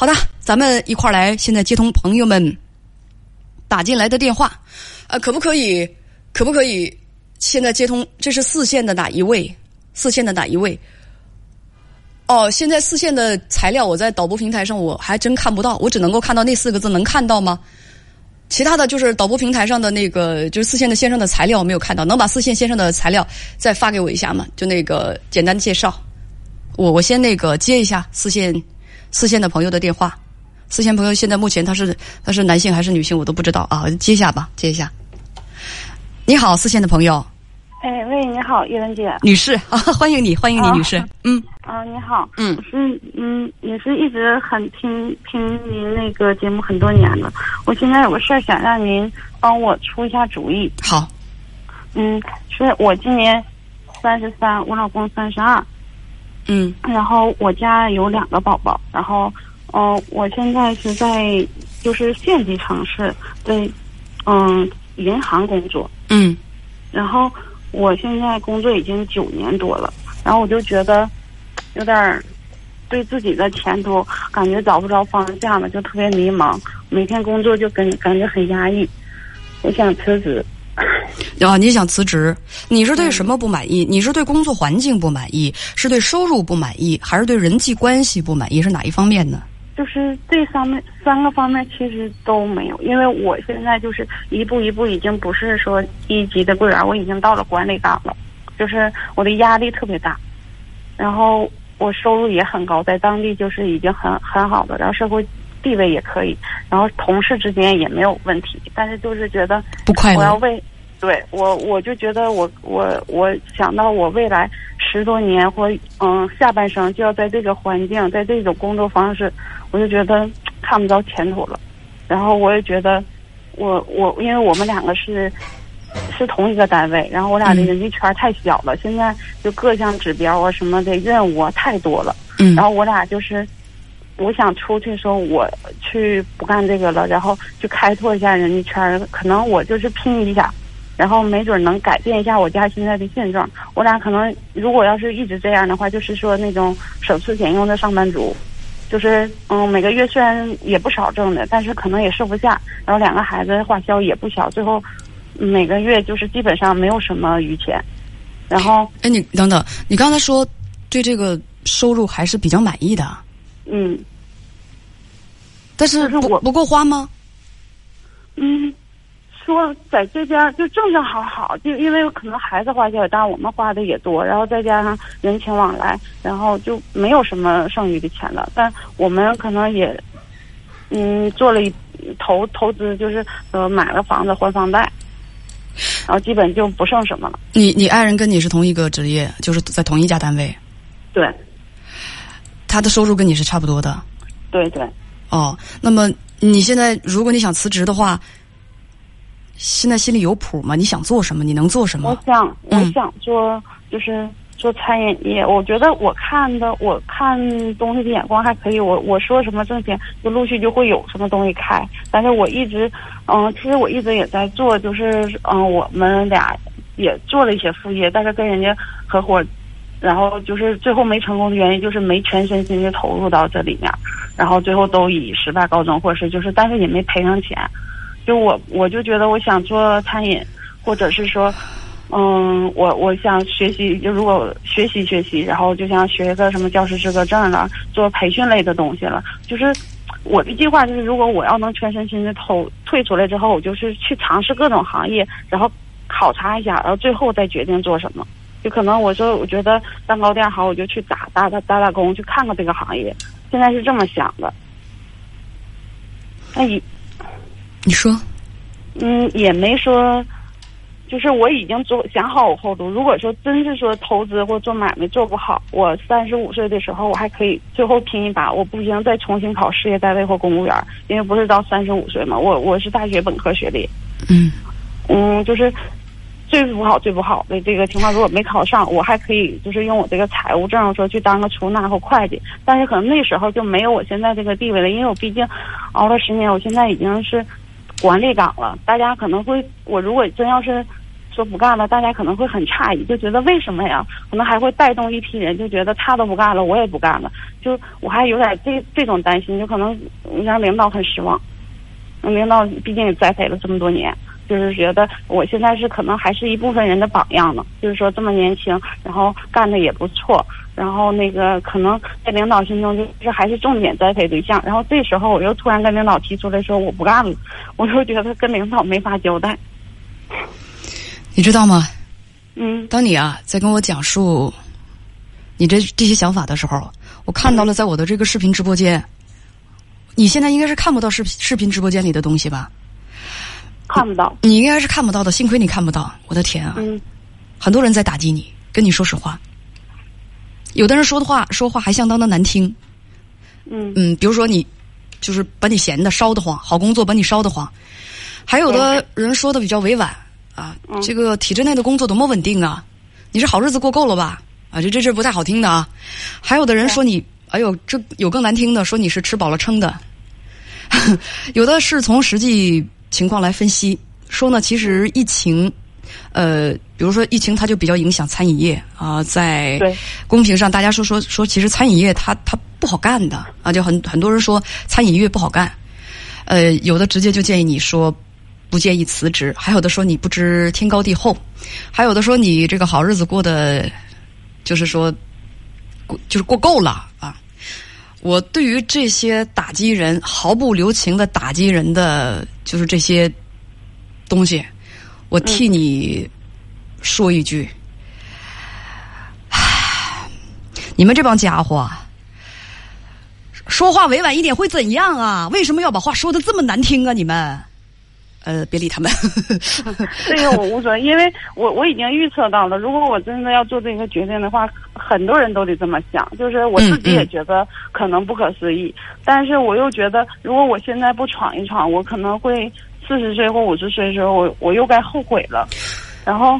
好的，咱们一块儿来，现在接通朋友们打进来的电话，呃，可不可以？可不可以？现在接通，这是四线的哪一位？四线的哪一位？哦，现在四线的材料我在导播平台上我还真看不到，我只能够看到那四个字，能看到吗？其他的就是导播平台上的那个，就是四线的先生的材料我没有看到，能把四线先生的材料再发给我一下吗？就那个简单介绍，我我先那个接一下四线四线的朋友的电话，四线朋友现在目前他是他是男性还是女性我都不知道啊，接一下吧，接一下。你好，四线的朋友。哎喂，你好，叶文姐，女士啊，欢迎你，欢迎你，女士，嗯，啊，你好，嗯，我是嗯，也是一直很听听您那个节目很多年了，我现在有个事儿想让您帮我出一下主意，好，嗯，是我今年三十三，我老公三十二，嗯然后我家有两个宝宝，然后嗯、呃我现在是在就是县级城市在嗯银行工作，嗯然后我现在工作已经九年多了，然后我就觉得有点儿对自己的前途感觉找不着方向了，就特别迷茫。每天工作就跟感觉很压抑，我想辞职。啊，你想辞职？你是对什么不满意？你是对工作环境不满意？是对收入不满意？还是对人际关系不满意？是哪一方面呢？就是这方面三个方面其实都没有，因为我现在就是一步一步已经不是说一级的柜员，我已经到了管理岗了，就是我的压力特别大，然后我收入也很高，在当地就是已经很很好的，然后社会地位也可以，然后同事之间也没有问题，但是就是觉得不快乐。我要为，对我我就觉得我我我想到我未来十多年或嗯下半生就要在这个环境，在这种工作方式，我就觉得看不着前途了。然后我也觉得我我因为我们两个是是同一个单位，然后我俩的嗯人际圈太小了，现在就各项指标啊什么的任务啊太多了。嗯然后我俩就是，我想出去说，我去不干这个了，然后去开拓一下人际圈儿，可能我就是拼一下，然后没准能改变一下我家现在的现状。我俩可能如果要是一直这样的话，就是说那种省吃俭用的上班族，就是嗯每个月虽然也不少挣的，但是可能也瘦不下，然后两个孩子花销也不小，最后嗯每个月就是基本上没有什么余钱，然后哎，你等等，你刚才说对这个收入还是比较满意的，嗯。但是不不够花吗？嗯，说在这边就正正好好，就因为可能孩子花销也大，我们花的也多，然后再加上人情往来，然后就没有什么剩余的钱了。但我们可能也，嗯，做了一投投资，就是呃买了房子还房贷，然后基本就不剩什么了。你你爱人跟你是同一个职业，就是在同一家单位，对他的收入跟你是差不多的。对对，哦，那么你现在如果你想辞职的话，现在心里有谱吗？你想做什么？你能做什么？我想我嗯想做就是。做餐饮业，我觉得我看的，我看东西的眼光还可以。我我说什么挣钱，就陆续就会有什么东西开。但是我一直，嗯，其实我一直也在做，就是嗯，我们俩也做了一些副业，但是跟人家合伙，然后就是最后没成功的原因就是没全身心的投入到这里面，然后最后都以失败告终，或者是就是，但是也没赔上钱。就我我就觉得我想做餐饮，或者是说。嗯，我我想学习，就如果学习学习，然后就想学一个什么教师资格证了，做培训类的东西了。就是我的计划就是，如果我要能全身心的投退出来之后，我就是去尝试各种行业，然后考察一下，然后最后再决定做什么。就可能我说我觉得蛋糕店好，我就去打打打打打工，去看看这个行业。现在是这么想的。那也你说，嗯，也没说。就是我已经做想好我后路。如果说真是说投资或做买卖做不好，我三十五岁的时候我还可以最后拼一把。我不行再重新考事业单位或公务员，因为不是到三十五岁嘛。我我是大学本科学历，嗯嗯，就是最不好最不好的这个情况，如果没考上，我还可以就是用我这个财务证说去当个出纳或会计。但是可能那时候就没有我现在这个地位了，因为我毕竟熬了十年，我现在已经是管理岗了。大家可能会，我如果真要是。说不干了，大家可能会很诧异，就觉得为什么呀？可能还会带动一批人，就觉得他都不干了，我也不干了。就我还有点这这种担心，就可能让领导很失望。那领导毕竟也栽培了这么多年，就是觉得我现在是可能还是一部分人的榜样呢。就是说这么年轻，然后干的也不错，然后那个可能在领导心中就是还是重点栽培对象。然后这时候我又突然跟领导提出来说我不干了，我就觉得跟领导没法交代。你知道吗？嗯，当你啊在跟我讲述你这这些想法的时候，我看到了在我的这个视频直播间。你现在应该是看不到视频视频直播间里的东西吧？看不到。你应该是看不到的，幸亏你看不到。我的天啊！嗯，很多人在打击你，跟你说实话。有的人说的话说话还相当的难听。嗯嗯，比如说你就是把你闲的烧得慌，好工作把你烧得慌。还有的人说的比较委婉啊，这个体制内的工作多么稳定啊！你是好日子过够了吧？啊，这这这不太好听的啊。还有的人说你。哎呦，这有更难听的，说你是吃饱了撑的；有的是从实际情况来分析，说呢，其实疫情，呃，比如说疫情，它就比较影响餐饮业啊，在公屏上大家说说说，其实餐饮业它它不好干的啊，就很很多人说餐饮业不好干，呃，有的直接就建议你说不建议辞职，还有的说你不知天高地厚，还有的说你这个好日子过得就是说过就是过够了啊。我对于这些打击人、毫不留情的打击人的，就是这些东西，我替你说一句：，你们这帮家伙，说话委婉一点会怎样啊？为什么要把话说的这么难听啊？你们？呃，别理他们。这个我无所谓，因为我我已经预测到了，如果我真的要做这个决定的话，很多人都得这么想。就是我自己也觉得可能不可思议，但是我又觉得，如果我现在不闯一闯，我可能会四十岁或五十岁的时候，我我又该后悔了。然后。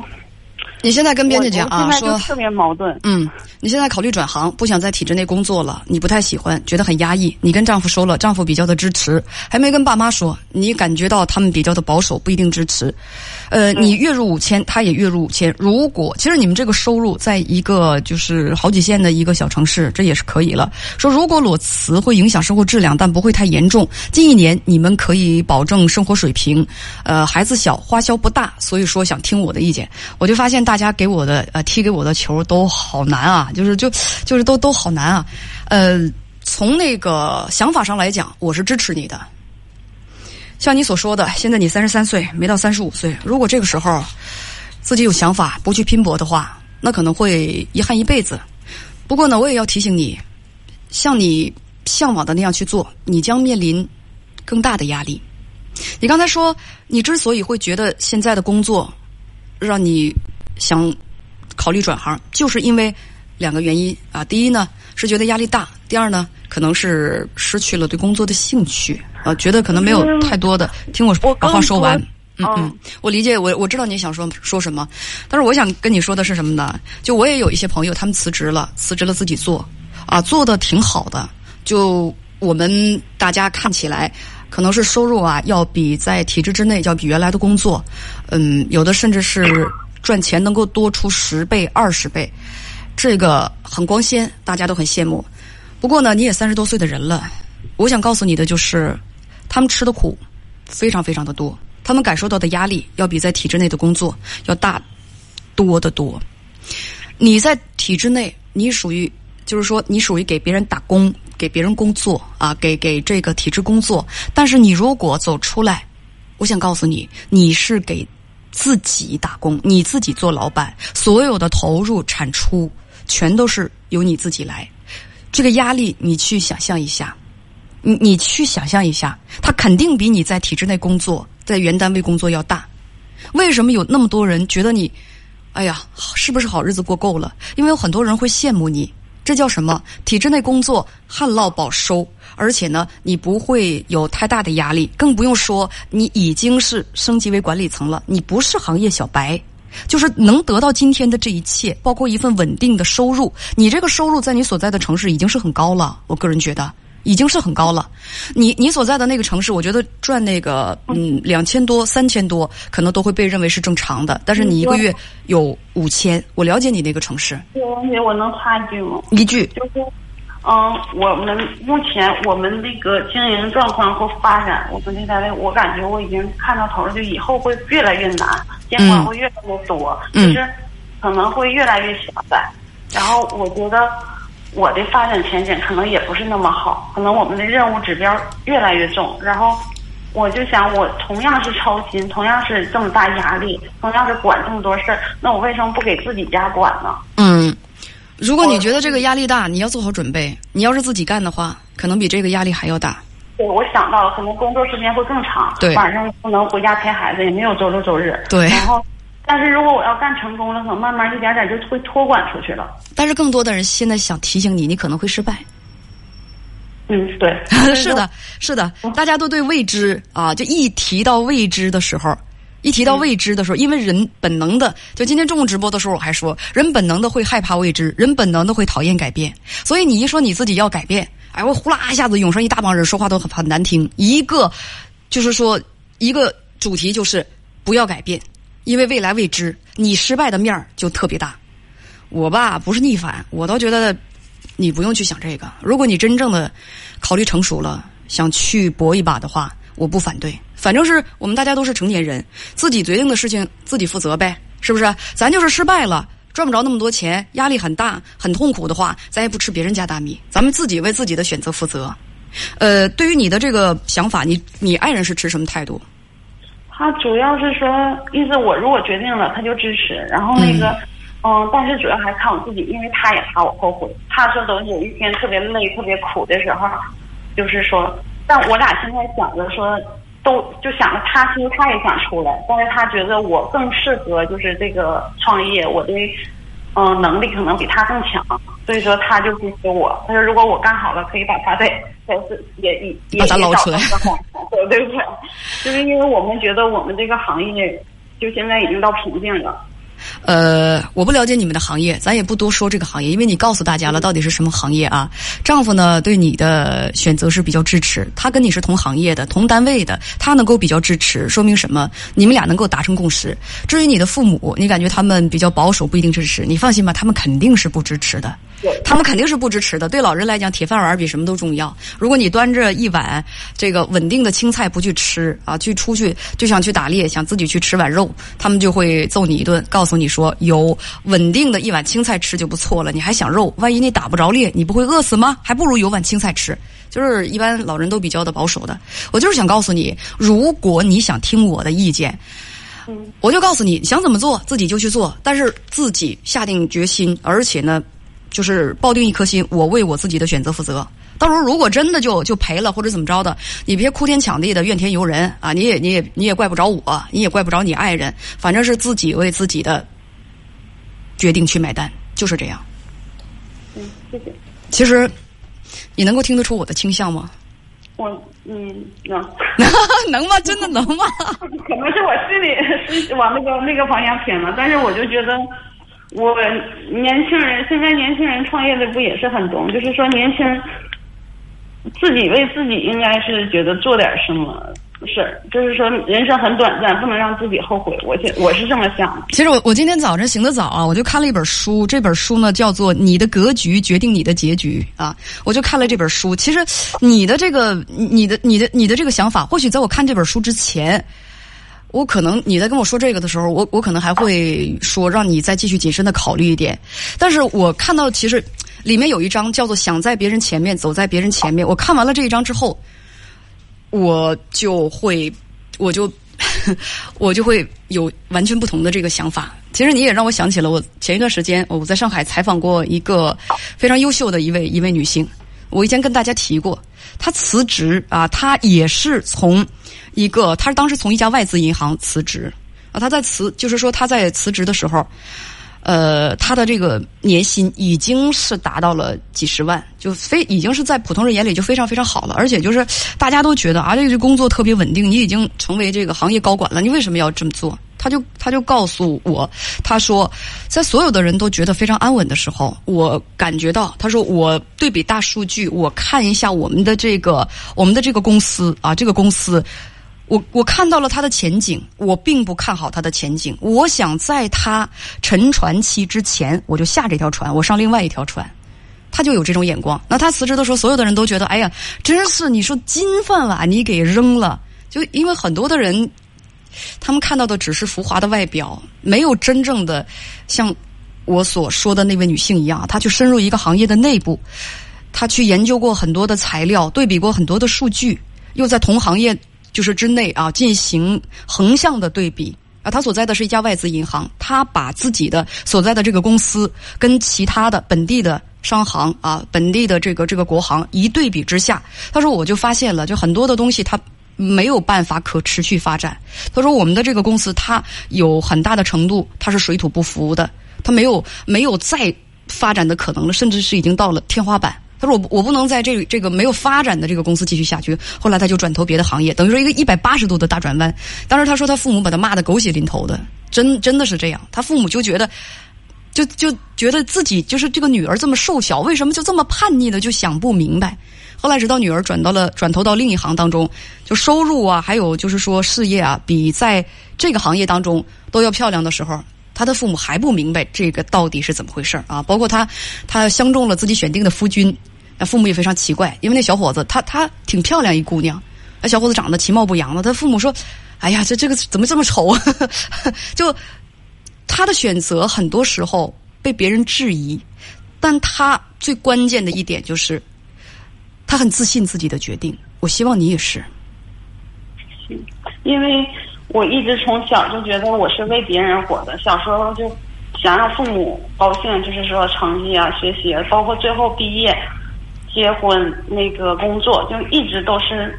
你现在跟编辑讲啊，说特别矛盾。嗯，你现在考虑转行，不想在体制内工作了，你不太喜欢，觉得很压抑。你跟丈夫说了，丈夫比较的支持，还没跟爸妈说，你感觉到他们比较的保守，不一定支持。呃，你月入五千，他也月入五千。如果其实你们这个收入在一个就是好几线的一个小城市，这也是可以了。说如果裸辞会影响生活质量，但不会太严重。近一年你们可以保证生活水平。呃，孩子小，花销不大，所以说想听我的意见。我就发现大家给我的呃踢给我的球都好难啊，就是就就是都都好难啊。呃，从那个想法上来讲，我是支持你的。像你所说的，现在你三十三岁，没到三十五岁。如果这个时候自己有想法，不去拼搏的话，那可能会遗憾一辈子。不过呢，我也要提醒你，像你向往的那样去做，你将面临更大的压力。你刚才说，你之所以会觉得现在的工作让你想考虑转行，就是因为两个原因啊。第一呢，是觉得压力大；第二呢，可能是失去了对工作的兴趣。啊，觉得可能没有太多的听我把话说完。嗯嗯，我理解，我我知道你想说说什么，但是我想跟你说的是什么呢？就我也有一些朋友，他们辞职了，辞职了自己做，啊，做的挺好的。就我们大家看起来，可能是收入啊，要比在体制之内，要比原来的工作，嗯，有的甚至是赚钱能够多出十倍、二十倍，这个很光鲜，大家都很羡慕。不过呢，你也三十多岁的人了，我想告诉你的就是。他们吃的苦非常非常的多，他们感受到的压力要比在体制内的工作要大多得多。你在体制内，你属于就是说，你属于给别人打工、给别人工作啊，给给这个体制工作。但是你如果走出来，我想告诉你，你是给自己打工，你自己做老板，所有的投入产出全都是由你自己来。这个压力，你去想象一下。你你去想象一下，他肯定比你在体制内工作、在原单位工作要大。为什么有那么多人觉得你，哎呀，是不是好日子过够了？因为有很多人会羡慕你，这叫什么？体制内工作旱涝保收，而且呢，你不会有太大的压力，更不用说你已经是升级为管理层了，你不是行业小白，就是能得到今天的这一切，包括一份稳定的收入。你这个收入在你所在的城市已经是很高了，我个人觉得。已经是很高了。你你所在的那个城市，我觉得赚那个嗯两千多、三千多，可能都会被认为是正常的。但是你一个月有五千，我了解你那个城市。这个问题我能插一句吗？一句就是，嗯，我们目前我们那个经营状况和发展，我们这单位，我感觉我已经看到头了，就以后会越来越难，监管会越来越多，嗯就是可能会越来越狭窄。然后我觉得我的发展前景可能也不是那么好，可能我们的任务指标越来越重，然后。我就想，我同样是操心，同样是这么大压力，同样是管这么多事儿，那我为什么不给自己家管呢？嗯，如果你觉得这个压力大，你要做好准备。你要是自己干的话，可能比这个压力还要大。对，我想到了，可能工作时间会更长，对晚上不能回家陪孩子，也没有周六周日。对然后，但是如果我要干成功了，可能慢慢一点点就会托管出去了。但是更多的人现在想提醒你，你可能会失败。嗯，对，是的，是的，大家都对未知啊，就一提到未知的时候，一提到未知的时候，因为人本能的，就今天中午直播的时候我还说，人本能的会害怕未知，人本能的会讨厌改变，所以你一说你自己要改变，哎，我呼啦一下子涌上一大帮人，说话都很很难听。一个就是说，一个主题就是不要改变，因为未来未知，你失败的面儿就特别大。我吧不是逆反，我倒觉得你不用去想这个。如果你真正的考虑成熟了，想去搏一把的话，我不反对。反正是我们大家都是成年人，自己决定的事情自己负责呗，是不是？咱就是失败了，赚不着那么多钱，压力很大，很痛苦的话，咱也不吃别人家大米，咱们自己为自己的选择负责。呃，对于你的这个想法，你你爱人是持什么态度？他主要是说，意思我如果决定了，他就支持。然后那个，嗯但是主要还看我自己，因为他也怕我后悔。他说等有一天特别累、特别苦的时候，就是说，但我俩现在想着说，都就想着他其实他也想出来，但是他觉得我更适合就是这个创业，我的嗯、能力可能比他更强，所以说他就支持我。他说如果我干好了，可以把他再再是也也也把他捞出来也找到对不对，就是因为我们觉得我们这个行业就现在已经到瓶颈了。呃，我不了解你们的行业，咱也不多说这个行业，因为你告诉大家了到底是什么行业啊。丈夫呢对你的选择是比较支持，他跟你是同行业的、同单位的，他能够比较支持，说明什么？你们俩能够达成共识。至于你的父母，你感觉他们比较保守，不一定支持，你放心吧，他们肯定是不支持的。他们肯定是不支持的。对老人来讲，铁饭碗比什么都重要。如果你端着一碗这个稳定的青菜不去吃啊，去出去就想去打猎，想自己去吃碗肉，他们就会揍你一顿，告诉你说有稳定的一碗青菜吃就不错了，你还想肉？万一你打不着猎，你不会饿死吗？还不如有碗青菜吃。就是一般老人都比较的保守的。我就是想告诉你，如果你想听我的意见。我就告诉你，想怎么做自己就去做，但是自己下定决心，而且呢，就是抱定一颗心，我为我自己的选择负责。到时候如果真的就就赔了或者怎么着的，你别哭天抢地的怨天尤人啊！你也你也你也怪不着我，你也怪不着你爱人，反正是自己为自己的决定去买单，就是这样。嗯，谢谢。其实你能够听得出我的倾向吗？我嗯能，能吗？真的能吗？可能是我心里是往那个那个方向偏了，但是我就觉得。我年轻人现在年轻人创业的不也是很多，就是说年轻人自己为自己应该是觉得做点什么事儿，就是说人生很短暂，不能让自己后悔。我现我是这么想的。其实我我今天早晨醒得早啊，我就看了一本书，这本书呢叫做《你的格局决定你的结局》啊，我就看了这本书。其实你的这个你的你的你的这个想法，或许在我看这本书之前。我可能你在跟我说这个的时候，我我可能还会说让你再继续谨慎的考虑一点。但是我看到其实里面有一张叫做“想在别人前面，走在别人前面”。我看完了这一张之后，我就会，我就 我就会有完全不同的这个想法。其实你也让我想起了我前一段时间我在上海采访过一个非常优秀的一位一位女性。我以前跟大家提过，他辞职啊，他也是从。一个，他是当时从一家外资银行辞职啊，他在辞，就是说他在辞职的时候，呃，他的这个年薪已经是达到了几十万，就非已经是在普通人眼里就非常非常好了，而且就是大家都觉得啊，这个工作特别稳定，你已经成为这个行业高管了，你为什么要这么做？他就他就告诉我，他说，在所有的人都觉得非常安稳的时候，我感觉到，他说我对比大数据，我看一下我们的这个我们的这个公司啊，这个公司，我我看到了它的前景，我并不看好它的前景，我想在它沉船期之前，我就下这条船，我上另外一条船。他就有这种眼光。那他辞职的时候，所有的人都觉得，哎呀，真是你说金饭碗你给扔了。就因为很多的人，他们看到的只是浮华的外表，没有真正的像我所说的那位女性一样，她去深入一个行业的内部，她去研究过很多的材料，对比过很多的数据，又在同行业就是之内啊进行横向的对比。啊，他所在的是一家外资银行，他把自己的所在的这个公司跟其他的本地的商行啊，本地的这个这个国行一对比之下，他说我就发现了，就很多的东西它没有办法可持续发展。他说我们的这个公司它有很大的程度它是水土不服的，它没有没有再发展的可能了，甚至是已经到了天花板。他说：“我我不能在这这个没有发展的这个公司继续下去。”后来他就转投别的行业，等于说一个一百八十度的大转弯。当时他说他父母把他骂的狗血淋头的，真真的是这样。他父母就觉得，就就觉得自己就是这个女儿这么瘦小，为什么就这么叛逆的，就想不明白。后来直到女儿转到了转投到另一行当中，就收入啊，还有就是说事业啊，比在这个行业当中都要漂亮的时候。他的父母还不明白这个到底是怎么回事啊！包括他，他相中了自己选定的夫君，那父母也非常奇怪，因为那小伙子他他挺漂亮一姑娘，那小伙子长得其貌不扬的，他父母说：“哎呀，这这个怎么这么丑啊？” 就他的选择很多时候被别人质疑，但他最关键的一点就是他很自信自己的决定。我希望你也是，因为。我一直从小就觉得我是为别人活的，小时候就想让父母高兴，就是说成绩啊、学习，包括最后毕业、结婚、那个工作，就一直都是，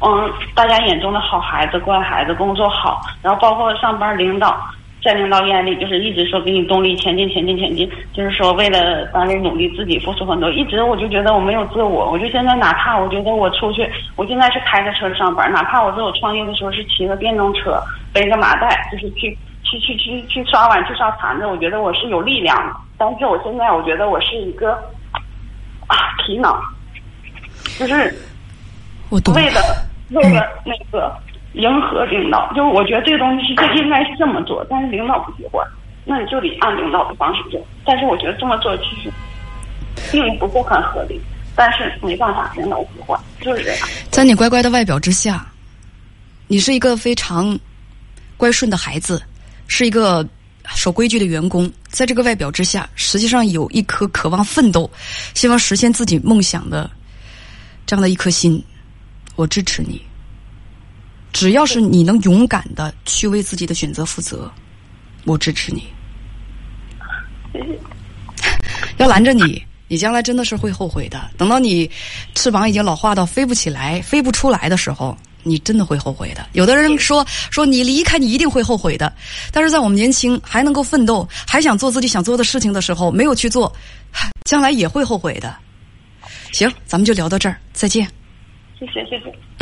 嗯，大家眼中的好孩子、乖孩子，工作好，然后包括上班领导。在领导眼里，就是一直说给你动力前进、前进、前进，就是说为了单位努力，自己付出很多。一直我就觉得我没有自我，我就现在哪怕我觉得我出去，我现在是开着车上班，哪怕我在我创业的时候是骑个电动车，背个麻袋，就是去去去去去刷碗、去刷盘子，我觉得我是有力量的。但是我现在我觉得我是一个啊皮囊，就是为了为了那个。迎合领导，就是我觉得这个东西是这应该是这么做，但是领导不喜欢，那你就得按领导的方式做。但是我觉得这么做其实并不是很合理，但是没办法，领导不喜欢，就是这样。在你乖乖的外表之下，你是一个非常乖顺的孩子，是一个守规矩的员工。在这个外表之下，实际上有一颗渴望奋斗、希望实现自己梦想的这样的一颗心。我支持你。只要是你能勇敢的去为自己的选择负责，我支持你。要拦着你，你将来真的是会后悔的。等到你翅膀已经老化到飞不起来、飞不出来的时候，你真的会后悔的。有的人说说你离开，你一定会后悔的。但是在我们年轻还能够奋斗、还想做自己想做的事情的时候，没有去做，将来也会后悔的。行，咱们就聊到这儿，再见。谢谢，谢谢。